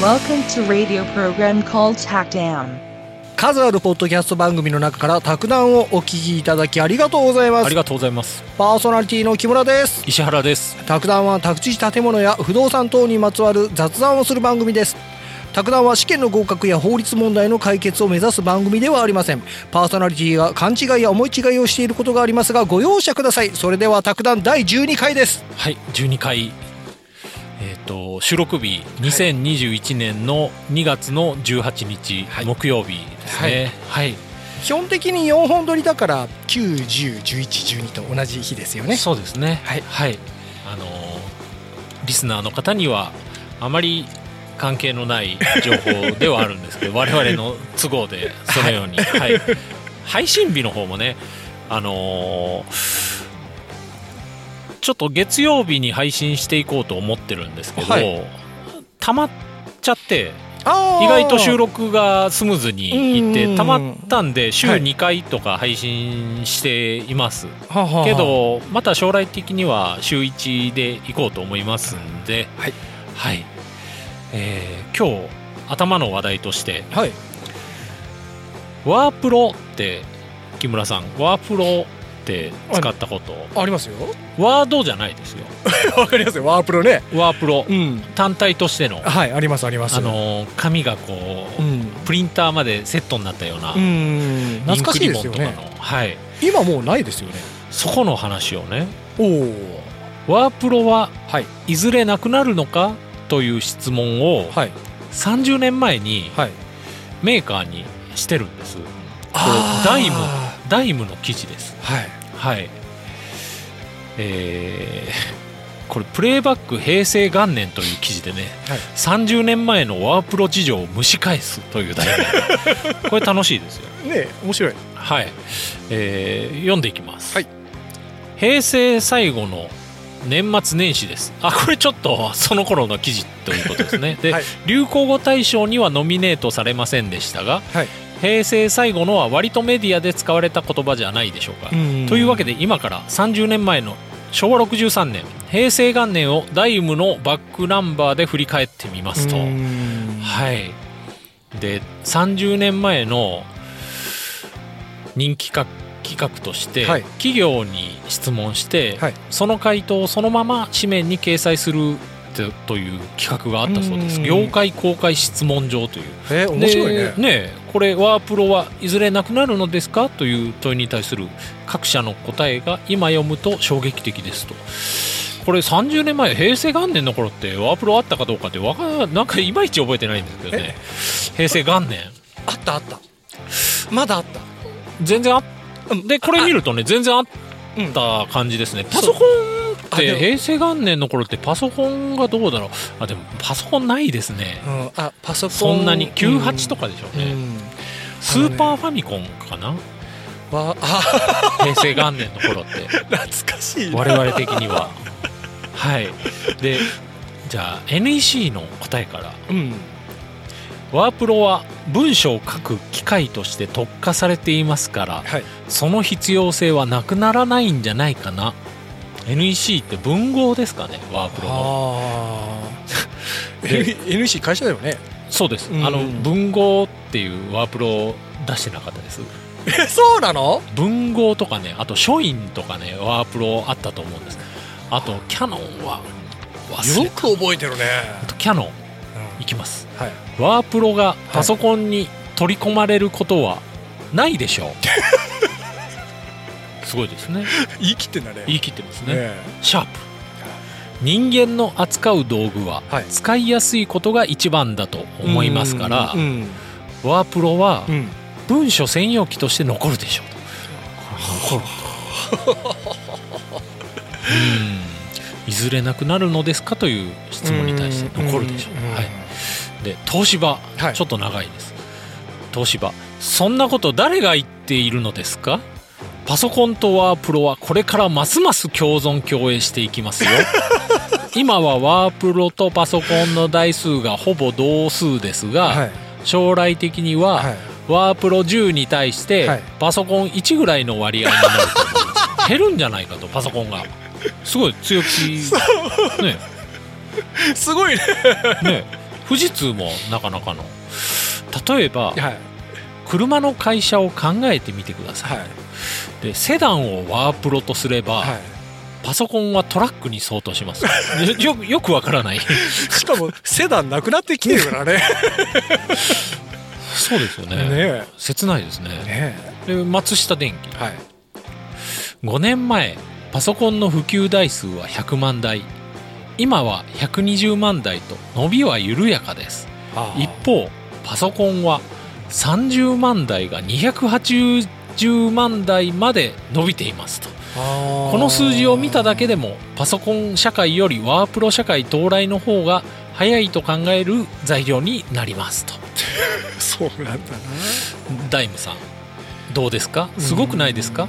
Welcome to radio program called Tackdown. 数あるポッドキャスト番組の中から卓談をお聞きいただきありがとうございます。ありがとうございます。パーソナリティの木村です。石原です。卓談は宅地建物や不動産等にまつわる雑談をする番組です。卓談は試験の合格や法律問題の解決を目指す番組ではありません。パーソナリティが勘違いや思い違いをしていることがありますがご容赦ください。それでは卓談第12回です。はい12回えっ、と収録日2021年の2月の18日、はい。木曜日ですね。はい、基本的に4本撮りだから9101112と同じ日ですよね。そうですね。はい。はい。あのーリスナーの方にはあまり関係のない情報ではあるんですけど 我々の都合でそのように、はい。配信日の方もねあのーちょっと月曜日に配信していこうと思ってるんですけど、はい。たまっちゃって意外と収録がスムーズにいっうん。てたまったんで週はい。2回とか配信しています、はあはあはあ。けどまた将来的には週1で行こうと思いますんではい、はい。えー今日頭の話題としてはい。ワープロって木村さんワープロって使ったこと。ありますよ。ワードじゃないですよ。わかりますよ。ワープロね。ワープロ。うん。単体としての。はいありますあります。あのー紙がこう、うん。プリンターまでセットになったような、うん。懐かしいですよね。はい。今もうないですよね。そこの話をね。おおワープロははい。いずれなくなるのか？という質問をはい。30年前にはい。メーカーにしてるんです。ダイムダイムの記事です。はいはい。えーこれプレイバック平成元年という記事でね、はい。30年前のワープロ事情を蒸し返すという題名。これ楽しいですよ。ね面白い。はい、えー読んでいきます、はい。平成最後の年末年始です。あこれちょっとその頃の記事ということですね。で、はい。流行語大賞にはノミネートされませんでしたがはい平成最後のは割とメディアで使われた言葉じゃないでしょうか、というわけで今から30年前の昭和63年平成元年をダイムのバックナンバーで振り返ってみますと、はい。で30年前の人気企画として、はい。企業に質問して、はい。その回答をそのまま紙面に掲載するとという企画があったそうです。うん。業界公開質問状という。え面白いね。でねこれワープロはいずれなくなるのですか？という問いに対する各社の答えが今読むと衝撃的ですと。これ30年前平成元年の頃ってワープロあったかどうかってわかなんかいまいち覚えてないんですけどね。平成元年。あったあった。まだあった。全然あでこれ見るとね全然あっうん。た感じですね。パソコンって平成元年の頃ってパソコンがどうだろう？あでもパソコンないですね。うん。あパソコン。そんなに？98とかでしょうね、うん。スーパーファミコンかな？わあ。平成元年の頃って。懐かしいな。我々的には。はい。でじゃあ NEC の答えから。うん。ワープロは文章を書く機械として特化されていますからはい。その必要性はなくならないんじゃないかな NEC って文豪ですかねワープロの。NEC 会社だよね。そうです、うん。あの文豪っていうワープロを出してなかったです。えそうなの？文豪とかねあと書院とかねワープロあったと思うんです。あとキャノンはよく覚えてるね。あとキャノンいきます。はい。ワープロがパソコンに取り込まれることはないでしょう すごいですね。言い切ってんだね。言い切ってますね。ねシャープ。人間の扱う道具ははい。使いやすいことが一番だと思いますから、うんワープロはうん。文書専用機として残るでしょうと。うん。いずれなくなるのですかという質問に対して残るでしょう、ん。はい、で東芝、はい。ちょっと長いです。東芝。そんなこと誰が言っているのですかパソコンとワープロはこれからますます共存共栄していきますよ。今はワープロとパソコンの台数がほぼ同数ですが、はい。将来的には、はい。ワープロ10に対して、はい。パソコン1ぐらいの割合になると思います減るんじゃないかとパソコンが。すごい強気。ね。すごいね。ね。富士通もなかなかの。例えばはい。車の会社を考えてみてくださいでセダンをワープロとすれば、はい。パソコンはトラックに相当します。よ よよくわからない。しかもセダンなくなってきてるからね。そうですよね。ね切ないですね。え。ねで松下電機えはい。5年前パソコンの普及台数は100万台。今は120万台と伸びは緩やかです。一方パソコンは30万台が280万台まで伸びていますと。この数字を見ただけでもパソコン社会よりワープロ社会到来の方が早いと考える材料になりますと。そうなんだダイムさんどうですか？なすごくないですか？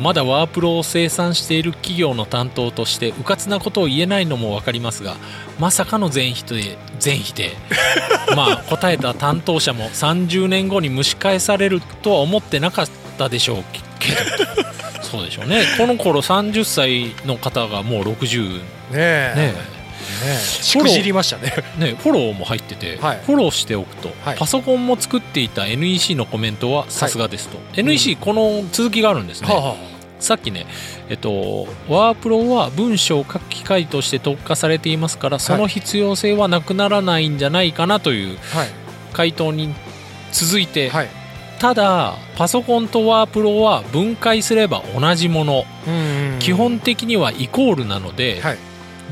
まだワープロを生産している企業の担当としてうかつなことを言えないのも分かりますがまさかの全否定全否定。まあ答えた担当者も30年後に蒸し返されるとは思ってなかったでしょうけど。そうでしょうね。この頃30歳の方がもう60ねえ。ねねえ。しくじりましたね。ねフォローも入ってて、はい。フォローしておくと、はい。パソコンも作っていた NEC のコメントはさすがですと、NEC この続きがあるんですね、はあはさっきね、えっと、ワープロは文章を書く機械として特化されていますからその必要性はなくならないんじゃないかなという回答に続いて、はいただパソコンとワープロは分解すれば同じもの、うん基本的にはイコールなので、はい。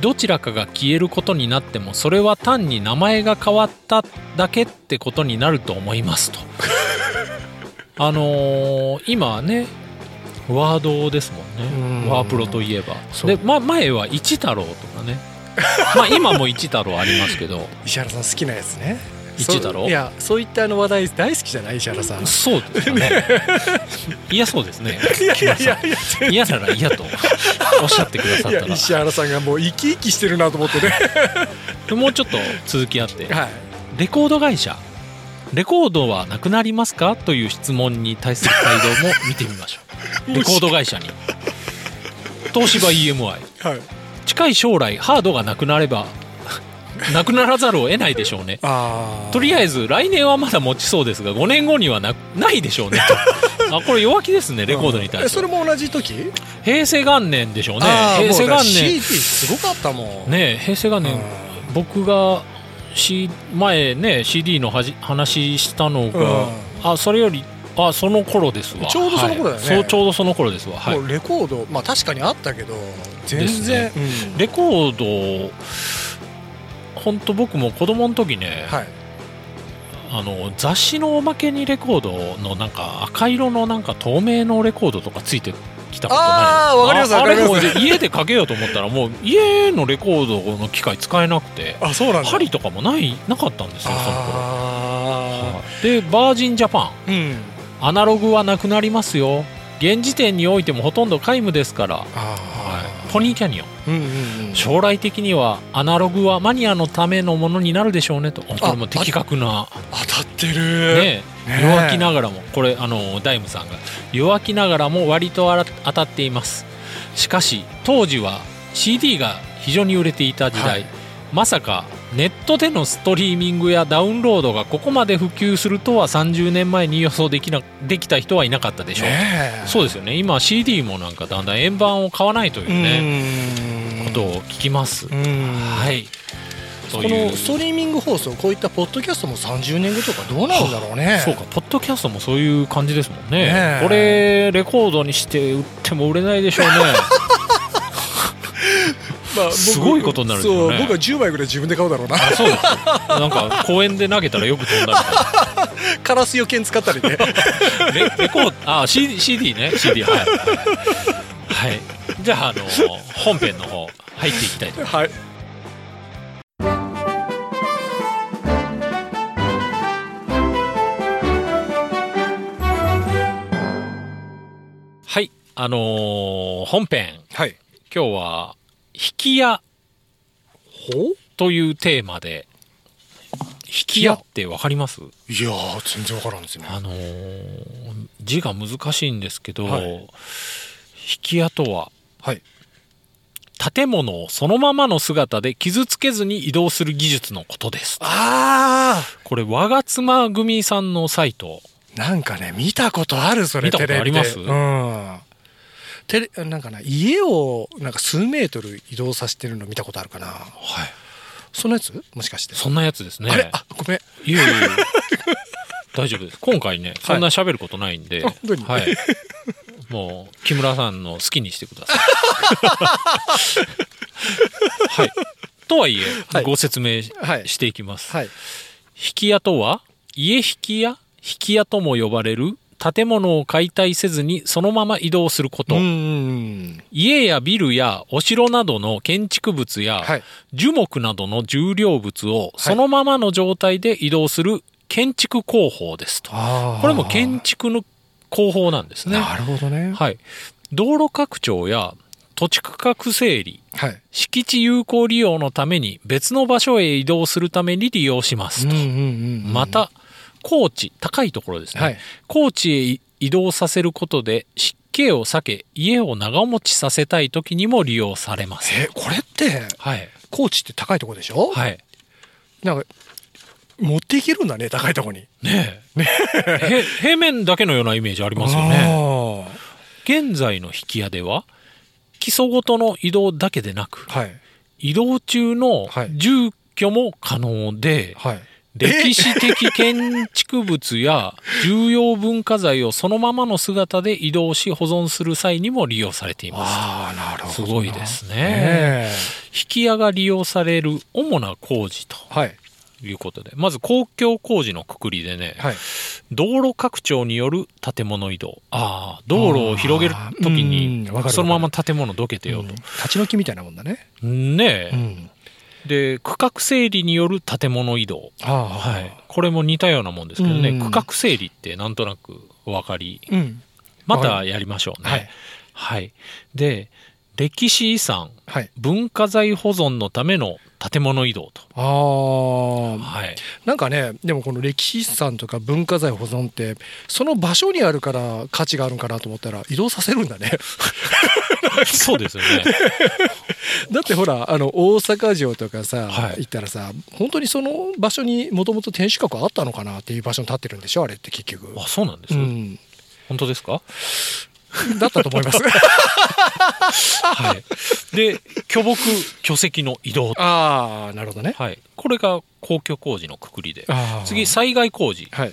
どちらかが消えることになってもそれは単に名前が変わっただけってことになると思いますと。あのー今ねワードですもんうん。ねワープロといえば。で、ま、前は一太郎とかね。まあ今も一太郎ありますけど。石原さん好きなやつね一太郎そういやそういったあの話題大好きじゃない石原さん。いそうですかね。嫌そうですね。やいやいやいや。嫌なら嫌と。おっしゃってくださいったら。や石原さんがもう生き生きしてるなと思ってね。もうちょっと続きあって。はい。レコード会社。レコードはなくなりますか？という質問に対する態度も見てみましょう。レコード会社に。東芝 EMI はい。近い将来ハードがなくなればなくならざるを得ないでしょうね。あとりあえず来年はまだ持ちそうですが5年後にはなないでしょうね。と あこれ弱気ですねレコードに対して。えそれも同じ時？平成元年でしょうね。平成元年。CD すごかったもん。ね平成元年。うん。僕が、C、前ね CD のはじ話したのが、あそれよりあその頃ですわ。ちょうどその頃だよね。はい。そうちょうどその頃ですわ。はい。レコードまあ確かにあったけど全然。ね。レコード本当僕も子供の時ね、うんはい。あの雑誌のおまけにレコードのなんか赤色のなんか透明のレコードとかついてきたことないあーわかりますあれもう家でかけようと思ったらもう家のレコードの機械使えなくてあそうなんだ。針とかもないなかったんですよその頃。あでバージンジャパン。ーうん。アナログはなくなりますよ。現時点においてもほとんど皆無ですから、あポニーキャニオン。ーうんうんうん。将来的にはアナログはマニアのためのものになるでしょうねと。これも的確な。当たってる。ねねえ。弱気ながらも。これあのダイムさんが。弱気ながらも割と当たっています。しかし当時は CD が非常に売れていた時代、はい。まさかネットでのストリーミングやダウンロードがここまで普及するとは30年前に予想できなできた人はいなかったでしょう、ねえ。そうですよね。今 CD もなんかだんだん円盤を買わないというね、ねことを聞きます、ははい。とこのストリーミング放送こういったポッドキャストも30年後とかどうなるんだろうね。そうか。ポッドキャストもそういう感じですもんね。ねえ。これレコードにして売っても売れないでしょうね まあ僕すごいことになるんですよね。そう僕は10枚ぐらい自分で買うだろうな。あそうなんか公園で投げたらよく飛んだみたいカラス余計使ったりね。な レレコードあ CD, CD ね。CD はい。はい、はい、じゃああの本編の方入っていきたいと。はい。はい。あのー本編。はい。今日は「引き屋。ほう」というテーマで。引き屋ってわかります？いやー全然わからんですよね。あのー字が難しいんですけど、はい。引き屋とははい。建物をそのままの姿で傷つけずに移動する技術のことです。あこれ、我が妻組さんのサイト。あなんかね見たことあるそれ見たことあります？テレビで。うんテレなんかな家をなんか数メートル移動させてるの見たことあるかなはい。そのやつ？もしかしてそんなやつですね。あれ？あごめんいえいえ 大丈夫です。今回ね、そんな喋ることないんで、あ本当に？はい。もう、木村さんの好きにしてください。はい。とはいえ、はいご説明しはいしていきます。はい引き屋とは、家引き屋、引き屋とも呼ばれる建物を解体せずにそのまま移動すること。家やビルやお城などの建築物や、はい樹木などの重量物をそのままの状態で移動する建築工法ですと。あーこれも建築の工法なんですね。なるほどねはい。道路拡張や土地区画整理、はい敷地有効利用のために別の場所へ移動するために利用しますと。また、高地、高いところですね。はい高地へ移動させることで湿気を避け、家を長持ちさせたい時にも利用されます。えこれってはい。高知って高いとこでしょ？はい。なんか持っていけるんだね高いとこにねえ。へ平面だけのようなイメージありますよね。ね現在の引き屋では、基礎ごとの移動だけでなく、はい移動中のはい住居も可能で、はい歴史的建築物や重要文化財をそのままの姿で移動し保存する際にも利用されています。ああなるほどな。すごいですね。ね引き屋が利用される主な工事とえはい。いうことで、まず公共工事のくくりでね、はい。道路拡張による建物移動。ああ、道路を広げるときあーにそのまま建物どけてようん。立ち退きみたいなもんだね。と。ねえ、うんで、区画整理による建物移動。はい。これも似たようなもんですけどね、うん区画整理ってなんとなくお分かり。うんまたやりましょうね。はいはい。で、歴史遺産、はい。文化財保存のための建物移動と。ああはい。なんかねでもこの歴史遺産とか文化財保存ってその場所にあるから価値があるんかなと思ったら移動させるんだね。そうですよね。だってほらあの大阪城とかさ、はい。行ったらさ本当にその場所にもともと天守閣あったのかなっていう場所に立ってるんでしょあれって結局。あ、そうなんです、うん。本当ですか？だったと思いますはい。で、巨木、巨石の移動。ああなるほどねはい。これが公共工事のくくりで。次、災害工事。はい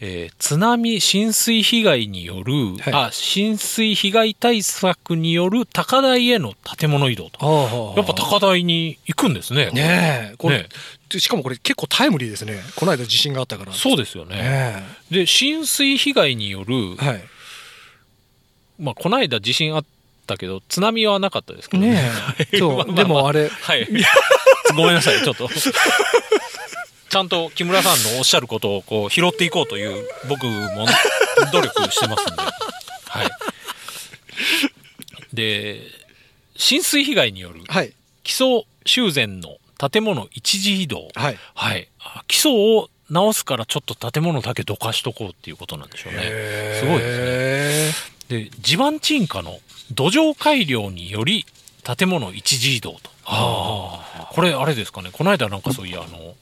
えー津波浸水被害による、はいあ、浸水被害対策による高台への建物移動と。あやっぱ高台に行くんですね。ねえこれねでしかもこれ結構タイムリーですねこの間地震があったからそうですよね。ねで、浸水被害による、えはいまあ、この間地震あったけど、津波はなかったですけどね。ねえそまあうでもあれはい。ごめんなさい、ちょっと。ちゃんと木村さんのおっしゃることをこう拾っていこうという僕も努力してますんで。はい。で、浸水被害によるはい基礎修繕の建物一時移動。はいはい。あ基礎を直すからちょっと建物だけどかしとこうっていうことなんでしょうね。すごいですね。で、地盤沈下の土壌改良により建物一時移動と。ああ。これあれですかね。この間なんかそういや、あの、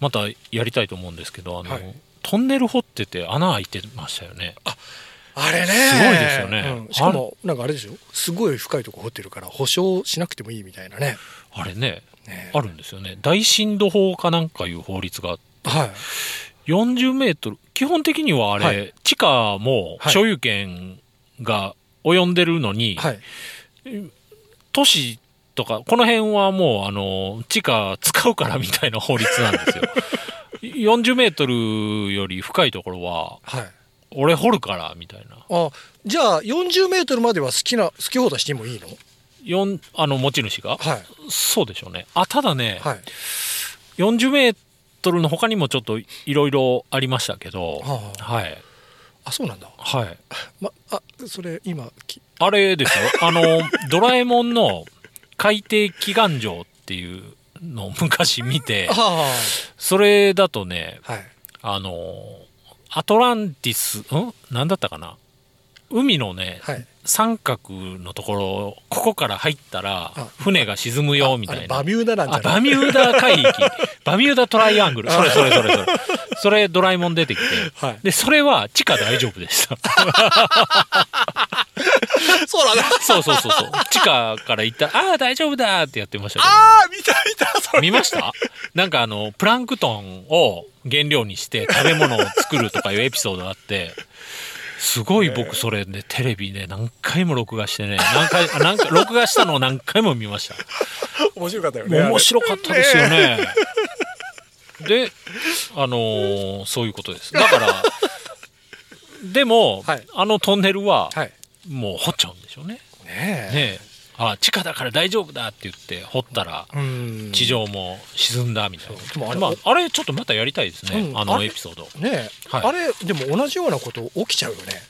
またやりたいと思うんですけど、あの、はい。トンネル掘ってて穴開いてましたよね。あれね。すごいですよね。うん。しかもなんかあれでしょ？すごい深いとこ掘ってるから保証しなくてもいいみたいなね。あれね、ね。あるんですよね。大震度法かなんかいう法律があって。はい。40メートル、基本的にはあれ、はい。地下もはい。所有権が及んでるのに、はい都市とか、この辺はもう、あの、地下使うからみたいな法律なんですよ。40メートルより深いところは、はい俺掘るから、みたいな。あじゃあ40メートルまでは好きな好き放題してもいいの？四あの、持ち主が？はいそうでしょうね。あ、ただね、はい40メートルの他にもちょっといろいろありましたけど、ははい。あそうなんだ。はい。まあそれ今きあれですよ。あの、ドラえもんの海底祈願城っていうのを昔見て、あそれだとね、あはい。あの、アトランティス、ん？なんだったかな？海のね、はい三角のところここから入ったらあ船が沈むよみたいな。バミューダなんじゃバミューダ海域。バミューダトライアングル。それそれそれそれ。それ ドラえもん出てきて、はい。でそれは地下大丈夫でした。そうだ。なそうそうそうそう。地下から行ったら「ああ大丈夫だ」ってやってましたけど。ああ見た見たそれ。見ました？なんかあのプランクトンを原料にして食べ物を作るとかいうエピソードがあってすごい僕それねテレビで何回も録画してね何回あ何回 録画したのを何回も見ました。面白かったよね面白かったですよね。であのーそういうことです。だからでも、はい。あのトンネルははい。もう掘っちゃうんでしょうね。ねえ。ねえあ地下だから大丈夫だって言って掘ったらうん。地上も沈んだみたいな、でもあれまあ、あれちょっとまたやりたいですね、あのうん。あれエピソード。ねえ、はい。あれでも同じようなこと起きちゃうよね。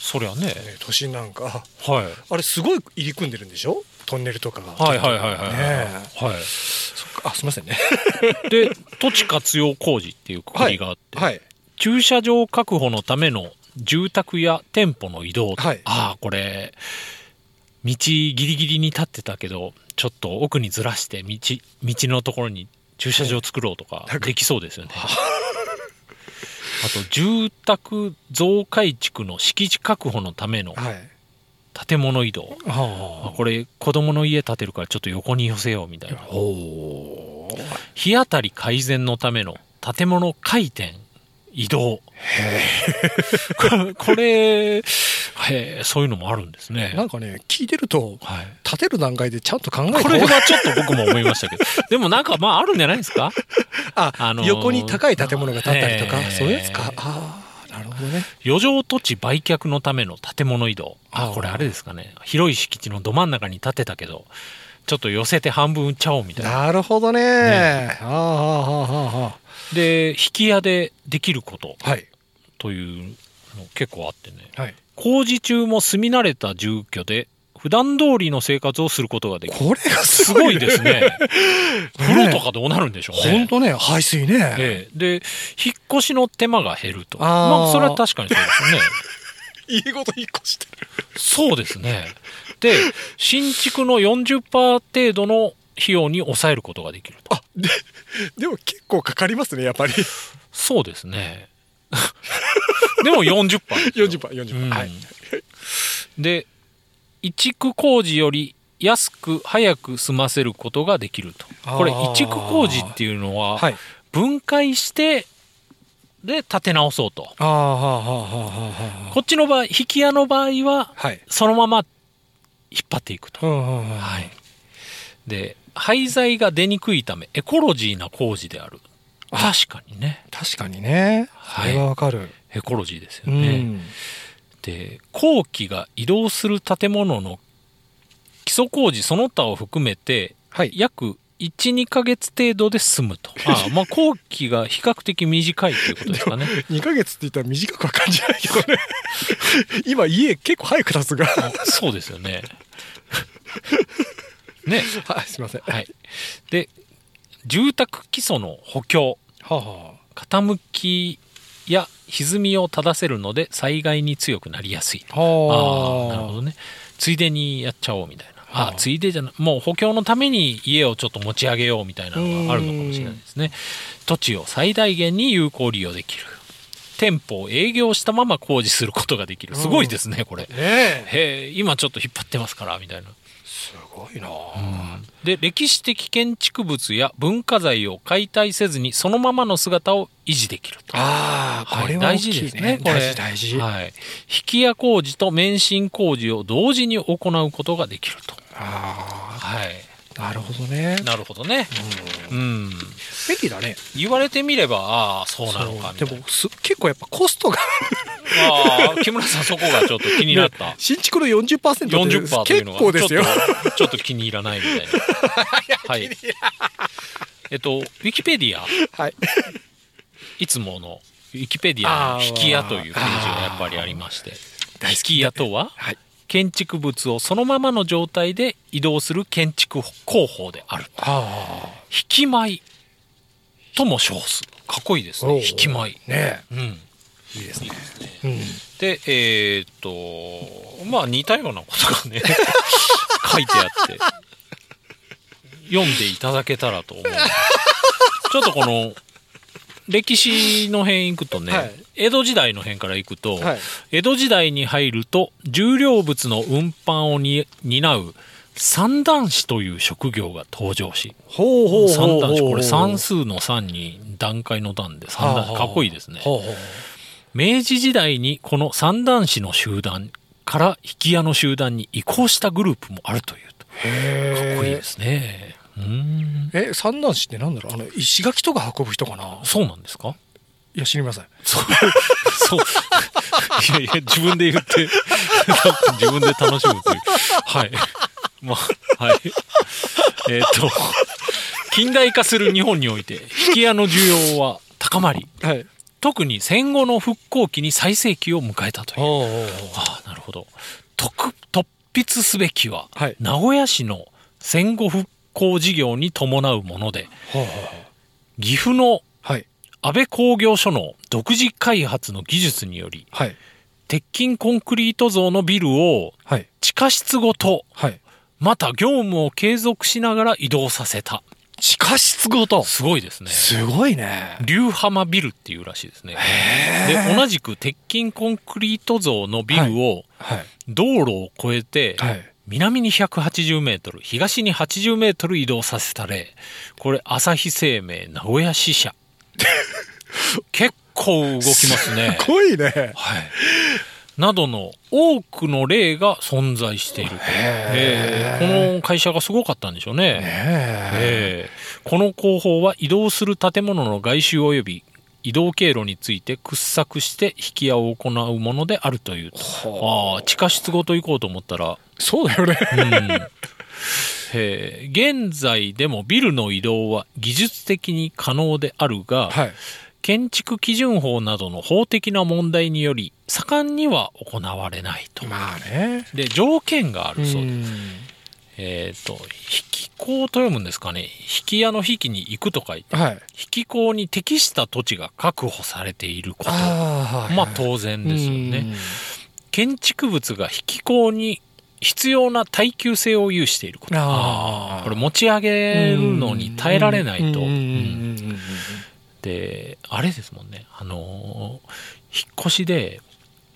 そりゃね。ね都心なんか。はい。あれすごい入り組んでるんでしょ？トンネルとか。がはいはいはいはいはい、ねえ。はそっか。あすみませんね。い、で土地活用工事っていうくくりがあって、はい。駐車場確保のための住宅や店舗の移動、はい。ああこれ道ギリギリに立ってたけどちょっと奥にずらして道道のところに駐車場作ろうとかできそうですよね。あと住宅増改築の敷地確保のためのはい。建物移動。ああこれ子供の家建てるからちょっと横に寄せようみたいな。日当たり改善のための建物回転移動。これそういうのもあるんですね。なんかね聞いてるとはい。建てる段階でちゃんと考えてこれはちょっと僕も思いましたけど。でもなんかまああるんじゃないですか？あ、あのー横に高い建物が建ったりとか、ええそういうやつか。ああなるほどね。余剰土地売却のための建物移動。あこれあれですかね。広い敷地のど真ん中に建てたけどちょっと寄せて半分売っちゃおうみたいな。なるほどね。ね。あああああ。で引き屋でできること。あはい。というの結構あってね。はい。工事中も住み慣れた住居で普段通りの生活をすることができる。これがすすごい,、ごいです ね。風呂とかどうなるんでしょうね。本当ね排水ね、ええ、で引っ越しの手間が減ると。あー。まあそれは確かにそうですね家ごと引っ越してる。そうですね。で新築の40%程度の費用に抑えることができると。あででも結構かかりますねやっぱり。そうですね。でも40%ですよ40%、40%、うん。はい。で移築工事より安く早く済ませることができると。これ移築工事っていうのははい。分解してで立て直そうと。こっちの場合、引き屋の場合は、はい、そのまま引っ張っていくと。はい、で、廃材が出にくいため、エコロジーな工事である。確かにね。確かにね。それはわかる、はい、エコロジーですよね。うん、で、工期が移動する建物の基礎工事その他を含めて、約1、2か月程度で済むと。ああまあ、後期が比較的短いということですかね。2か月って言ったら短くは感じないけどね。今、家結構早く経つが。そうですよね。ね。はい、すいません。はい。で、住宅基礎の補強。はあはあ、傾きや歪みを正せるので災害に強くなりやすい。あ、あなるほどね。ついでにやっちゃおうみたいな。あはあついでじゃなもう補強のために家をちょっと持ち上げようみたいなのがあるのかもしれないですね。土地を最大限に有効利用できる。店舗を営業したまま工事することができる。すごいですねこれ。ねえ。今ちょっと引っ張ってますからみたいな。すごいな。で歴史的建築物や文化財を解体せずにそのままの姿を維持できると。ああ、はいこれは大事ですね。ね。これ大事、大事。はい、引き屋工事と免震工事を同時に行うことができると。あはい。あ、なるほどね。なるほどね。うん。便利だね。言われてみればああそうなのかみたいな。でもす結構やっぱコストがああ木村さんそこがちょっと気になった、ね新築の40%って40%というのが結構ですよ。ちょっと気に入らないみたいな。はい。えっとウィキペディア。はい。いつものウィキペディアあーに引き屋というページがやっぱりありまして。引き屋とは？はい建築物をそのままの状態で移動する建築工法である。あ引き舞とも称す。かっこいいですね。引き舞あねうん。いいですね。うん。でえー、っとまあ似たようなことがね 書いてあって。読んでいただけたらと思う。ちょっとこの歴史の辺行くとね、はい、江戸時代の辺から行くと、はい、江戸時代に入ると重量物の運搬をに担う三段子という職業が登場し三段子これ算数の3に段階の段で三段子かっこいいですね。明治時代にこの三段子の集団から引き屋の集団に移行したグループもあるというと。かっこいいですね。え三男子ってなんだろう？あの石垣とか運ぶ人かな？そうなんですか？いや知りませんそう。そう。いやいや自分で言って。自分で楽しむという。はい。まあはい。えっ、ー、と近代化する日本において引き屋の需要は高まり、はい、特に戦後の復興期に最盛期を迎えたという。ああなるほど。特突筆すべきは、はい、名古屋市の戦後復興事業に伴うもので、はあはあ、岐阜の安倍工業所の独自開発の技術により、はい、鉄筋コンクリート像のビルを地下室ごと、はい、また業務を継続しながら移動させた。地下室ごと？すごいですね。すごいね。流浜ビルっていうらしいですね。で、同じく鉄筋コンクリート像のビルを、道路を越えて、南に180メートル、東に80メートル移動させた例。これ、朝日生命名古屋支社。結構動きますね。すごいね。はい。などの多くの例が存在している。えー、この会社がすごかったんでしょうね。えー、この工法は移動する建物の外周及び移動経路について掘削して引き屋を行うものであるという。ああ、地下室ごと行こうと思ったら。そうだよね。うん えー、現在でもビルの移動は技術的に可能であるが、はい、建築基準法などの法的な問題により盛んには行われないと。まあね、で条件があるそうで。す。えっ、ー、と引き港と読むんですかね。引き屋の引きに行くと書いて、はい、引き港に適した土地が確保されていること。あまあ当然ですよね。建築物が引き港に必要な耐久性を有していること。あこれ持ち上げるのに耐えられないと。であれですもんね。あの引っ越しで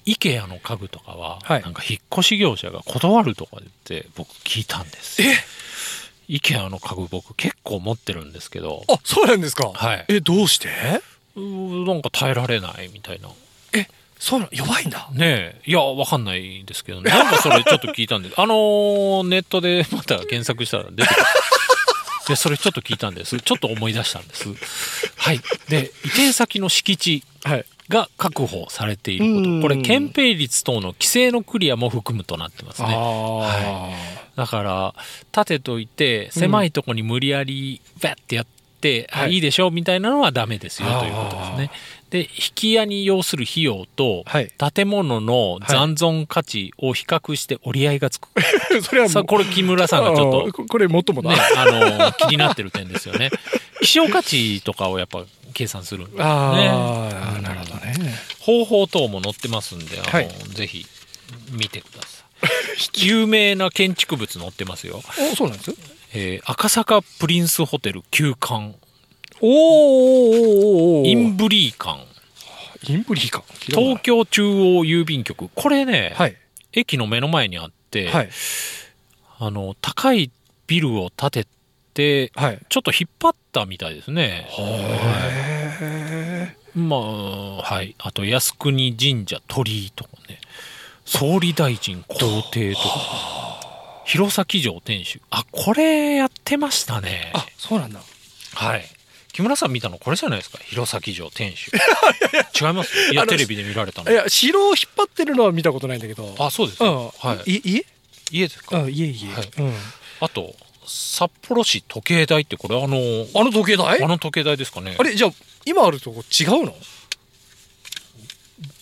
IKEA の家具とかは、はい、なんか引っ越し業者が断るとか言って僕聞いたんですえ？IKEA の家具僕結構持ってるんですけど。あそうなんですか。はい。えどうして？なんか耐えられないみたいな。えそうなの？弱いんだ。ねえ。いや、わかんないですけどね。なんかそれちょっと聞いたんで、あのー、ネットでまた検索したら出てくる。で、それちょっと聞いたんです。ちょっと思い出したんです。はい。で、移転先の敷地が確保されていること。これ、憲兵率等の規制のクリアも含むとなってますね。はい。だから、立てといて、狭いとこに無理やり、バッてやって、はい、いいでしょうみたいなのはダメですよということですね。で引き屋に要する費用と、建物の残存価値を比較して折り合いがつく、はい、それはさこれ木村さんがちょっとこれもっともねあの気になってる点ですよね。希少価値とかをやっぱ計算するんでね。ああなるほどね。方法等も載ってますんであの、はい、ぜひ見てください。有名な建築物載ってますよ。おそうなんですえー、赤坂プリンスホテル旧館。おおインブリー館。インブリー館。東京中央郵便局。これね、はい、駅の目の前にあって、はい、あの高いビルを建てて、はい、ちょっと引っ張ったみたいですね。はい、まあはい。あと靖国神社鳥居とかね。総理大臣公邸とか弘前城天守あこれやってましたね。あそうなんだ。はい。木村さん見たのこれじゃないですか？弘前城天守 違います？いやテレビで見られたの。いや城を引っ張ってるのは見たことないんだけど。あそうです、うん、はい。家家ですか、うん、家家、はい。うん、あと札幌市時計台ってこれあのあの時計台？あの時計台ですかね。あれじゃあ今あるとこ違うの？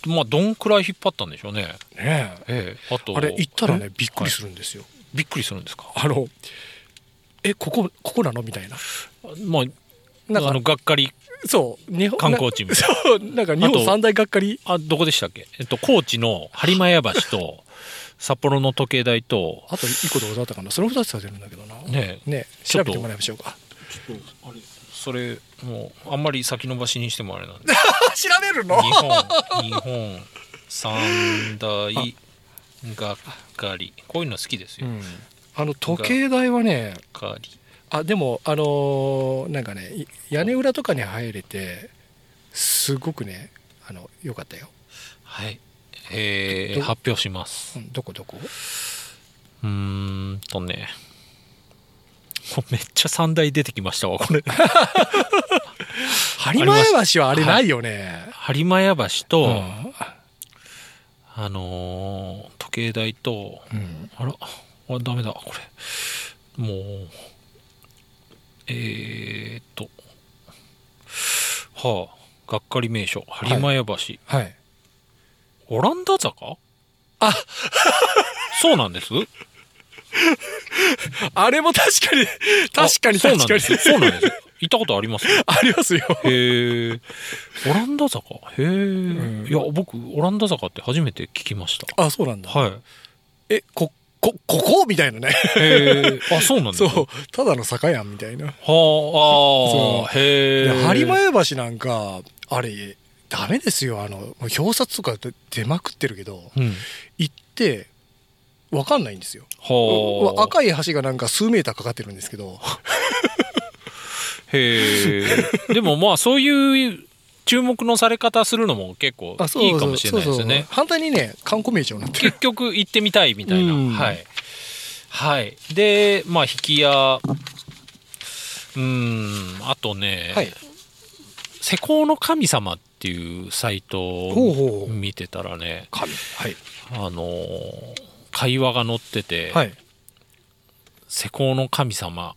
まあどんくらい引っ張ったんでしょうね。ねえ。えあとあれ行ったらねびっくりするんですよ、はい、びっくりするんですか？あのえここここなの？みたいな。まあなんかあのがっかり。そう。日本観光地みたいそうなんか日本三大がっかり？あどこでしたっけ？えっと高知の播磨屋橋と 札幌の時計台と。あと一個どこだったかな？その二つ出てるんだけどな。ねねちょっと。調べてもらいましょうか。あれそれもうあんまり先延ばしにしてもあれなんで。調べるの？日本日本三大がっかり。こういうの好きですよ、うん。あの時計台はねがっかり。あでもあのーなんかねい屋根裏とかに入れてすごくねあのよかったよ、はい。えー、ど発表します。うん、どこどこ？うーんとね。こ めっちゃ三大出てきましたわこれ。播磨屋橋はあれないよね、播磨屋橋と、うんあのー時計台とうん。あらあダメだこれ。もうえー、っとはあがっかり名所播磨屋橋、はい。オランダ坂？あ。そうなんです？あれも確かに確かにあそうなん確かに。ですそうなんです行ったことあります？ありますよ。へえオランダ坂？へえ、ん。いや僕オランダ坂って初めて聞きました。あそうなんだ、はい。えここここ？みたいなね。へえ あそうなんですそう。ただの坂やんみたいな。はあそあへえで播磨屋橋なんかあれダメですよ。あの表札とかで出まくってるけどうん。行って分かんないんですよ。はあ。赤い橋がなんか数メーターかかってるんですけどへえでもまあそういう注目のされ方するのも結構いいかもしれないですよね。反対にね観光名所になってる。結局行ってみたいみたいな、うん。はい。はい。でまあ引き屋。うん。あとね、はい。施工の神様っていうサイトほうほうを見てたらね神。はい。あのー会話が載ってて、はい。施工の神様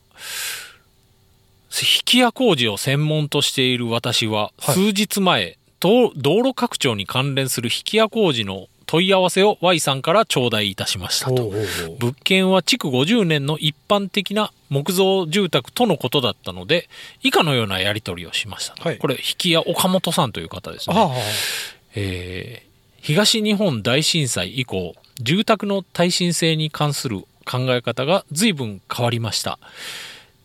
引き屋工事を専門としている私ははい。数日前、道道路拡張に関連する引き屋工事の問い合わせを Y さんから頂戴いたしましたと。物件は築50年の一般的な木造住宅とのことだったので以下のようなやり取りをしましたと、はい。これ引き屋岡本さんという方ですね。えー東日本大震災以降住宅の耐震性に関する考え方が随分変わりました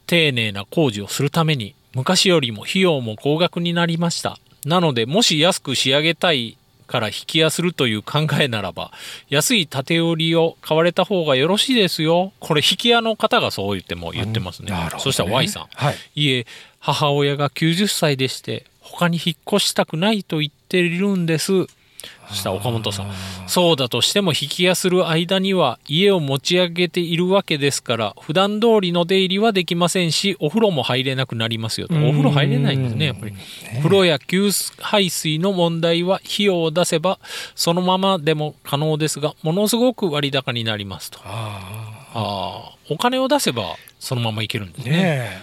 丁寧な工事をするために昔よりも費用も高額になりました。なのでもし安く仕上げたいから引き屋するという考えならば安い建売りを買われた方がよろしいですよ。これ引き屋の方がそう言っても言ってますね。ね。そしたら Y さん。はい。いえ母親が90歳でして他に引っ越したくないと言っているんです。そしたら岡本さん。そうだとしても引き屋する間には家を持ち上げているわけですから普段通りの出入りはできませんしお風呂も入れなくなりますよと。お風呂入れないんですねやっぱり。風呂や給排水の問題は費用を出せばそのままでも可能ですがものすごく割高になりますと。あああお金を出せばそのままいけるんですあねね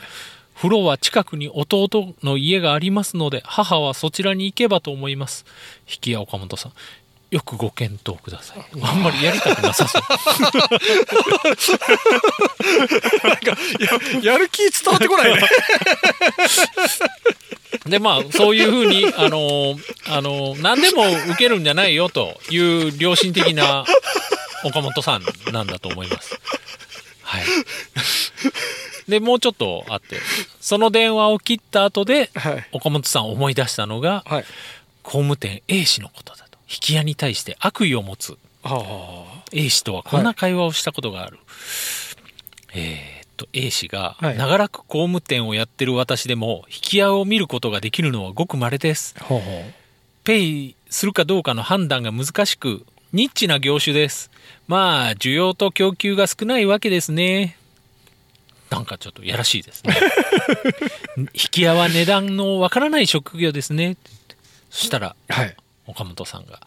風呂は近くに弟の家がありますので母はそちらに行けばと思います。引き屋岡本さんよくご検討ください。あんまりやりたくなさそう。えややる気伝わってこないね。でまあそういうふうにあのあの何でも受けるんじゃないよという良心的な岡本さんなんだと思います。はいでもうちょっとあってその電話を切った後ではい。岡本さん思い出したのがはい。工務店 A 氏のことだと。引き屋に対して悪意を持つ A 氏とはこんな会話をしたことがある、えーっと A 氏がはい。長らく工務店をやってる私でも引き屋を見ることができるのはごく稀です。ほうほペイするかどうかの判断が難しくニッチな業種です。まあ需要と供給が少ないわけですねなんかちょっとやらしいですね。引き屋は値段のわからない職業ですね。そしたらうはい。岡本さんが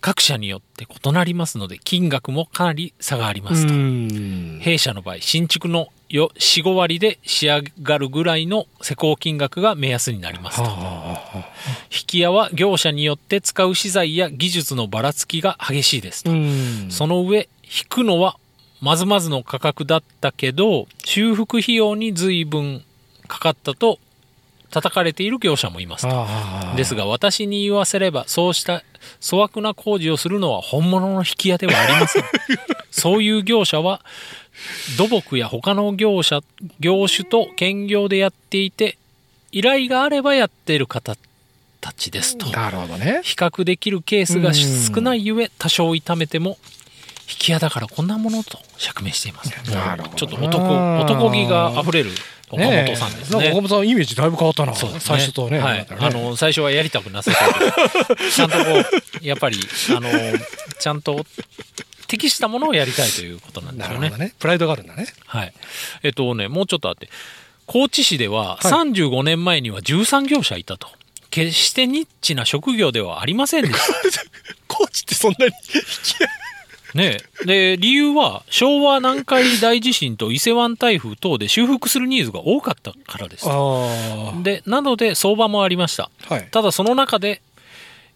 各社によって異なりますので金額もかなり差がありますと、ん。弊社の場合新築のよ45割で仕上がるぐらいの施工金額が目安になりますと。引き屋は業者によって使う資材や技術のばらつきが激しいですと、ん。その上引くのはまずまずの価格だったけど修復費用に随分かかったと叩かれている業者もいますとですが私に言わせればそうした粗悪な工事をするのは本物の引き屋ではありません。そういう業者は土木や他の業者業種と兼業でやっていて依頼があればやっている方たちですと。なるほどね。比較できるケースが少ないゆえ多少痛めても引き屋だからこんなものと釈明していますなるほどちょっと男男気があふれる岡本さんですね。岡本さんイメージだいぶ変わったな。そう、ね、最初とね。はい、ねあの最初はやりたくなさそうちゃんとこうやっぱり あのちゃんと適したものをやりたいということなんですよね。ねプライドがあるんだね。はい。えっとねもうちょっとあって、高知市では35年前には13業者いたと。決してニッチな職業ではありませんでした。高知ってそんなにね。で理由は昭和南海大地震と伊勢湾台風等で修復するニーズが多かったからです。でなので相場もありました、はい、ただその中で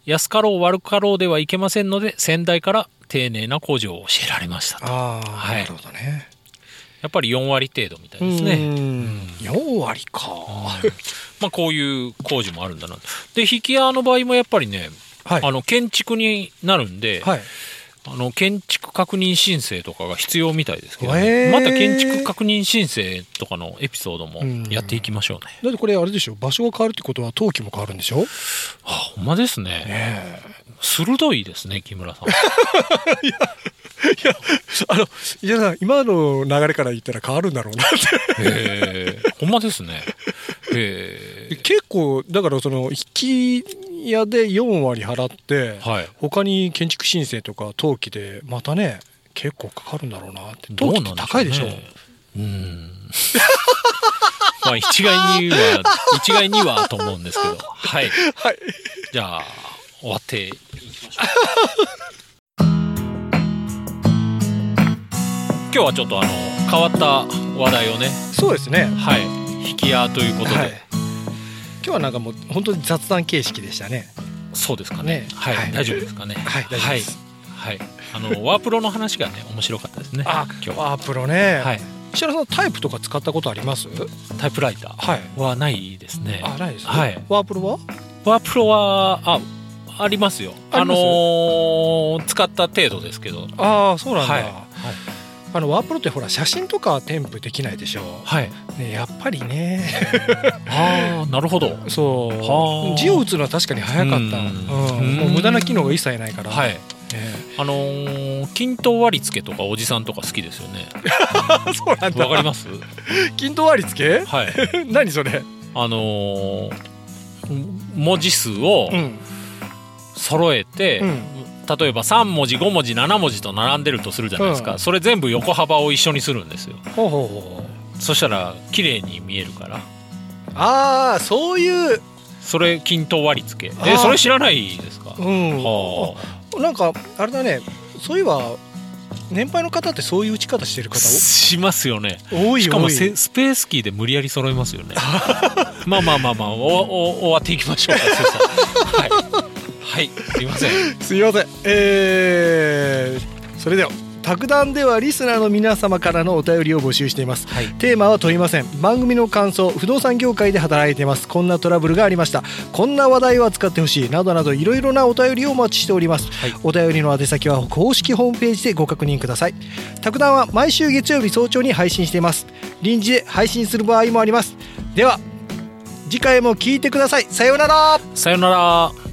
安かろう悪かろうではいけませんので先代から丁寧な工事を教えられましたと。はい、なるほどね。やっぱり4割程度みたいですね。4割か。まあこういう工事もあるんだな。で、引き屋の場合もやっぱりね、はい、あの建築になるんで、はい、あの建築確認申請とかが必要みたいですけど、ね、また建築確認申請とかのエピソードもやっていきましょうね。だってこれあれでしょ。場所が変わるってことは登記も変わるんでしょ？あほんまですね。ね鋭いですね木村さん。いやいやあのいや今の流れから言ったら変わるんだろうなって。ほんまですね。結構だからその引き屋で4割払って、はい、他に建築申請とか登記でまたね結構かかるんだろうなって。登記って高いでしょ。う、ね、うん。まあ一概には一概にはと思うんですけど。はい、はい、じゃあ終わっていきましょう。今日はちょっとあの変わった話題をね。そうですね。はい。引き屋ということで、はい。今日はなんかもう本当に雑談形式でしたね。そうですかね。ねはい、はい、大丈夫ですかね。はい、大丈夫です。はい。あのワープロの話がね面白かったですね。あ、今日ワープロね。はい。石原さんタイプとか使ったことあります？タイプライターはないですね。あ、ないです、ね。はい。ワープロは？ワープロはあありますよ。あのー、使った程度ですけど。ああ、そうなんだ。はい。はいあのワープロってほら写真とか添付できないでしょはい。ねやっぱりね。ああなるほど。そう。字を打つのは確かに早かった。うん。もう無駄な機能が一切ないから。はい。あのー、均等割り付けとかおじさんとか好きですよね。そうなんだ。わかります？均等割り付け？はい。何それ？あのー、文字数を揃えて、うん。例えば3文字5文字7文字と並んでるとするじゃないですか、うん、それ全部横幅を一緒にするんですよ。そしたら綺麗に見えるから。ああそういう。それ均等割り付け。えそれ知らないですか？うん。はあ。なんかあれだね。そういえば年配の方ってそういう打ち方してる方しますよね。多いしかもスペースキーで無理やり揃えますよね。まあまあまあまあおお終わっていきましょうか。はい はいすいません。すいません。えー、それでは卓談ではリスナーの皆様からのお便りを募集しています、はい、テーマは問いません。番組の感想不動産業界で働いています。こんなトラブルがありました。こんな話題を扱ってほしい。などなどいろいろなお便りをお待ちしております、はい、お便りの宛先は公式ホームページでご確認ください。卓談は毎週月曜日早朝に配信しています。臨時で配信する場合もあります。では次回も聞いてください。さようなら。さようなら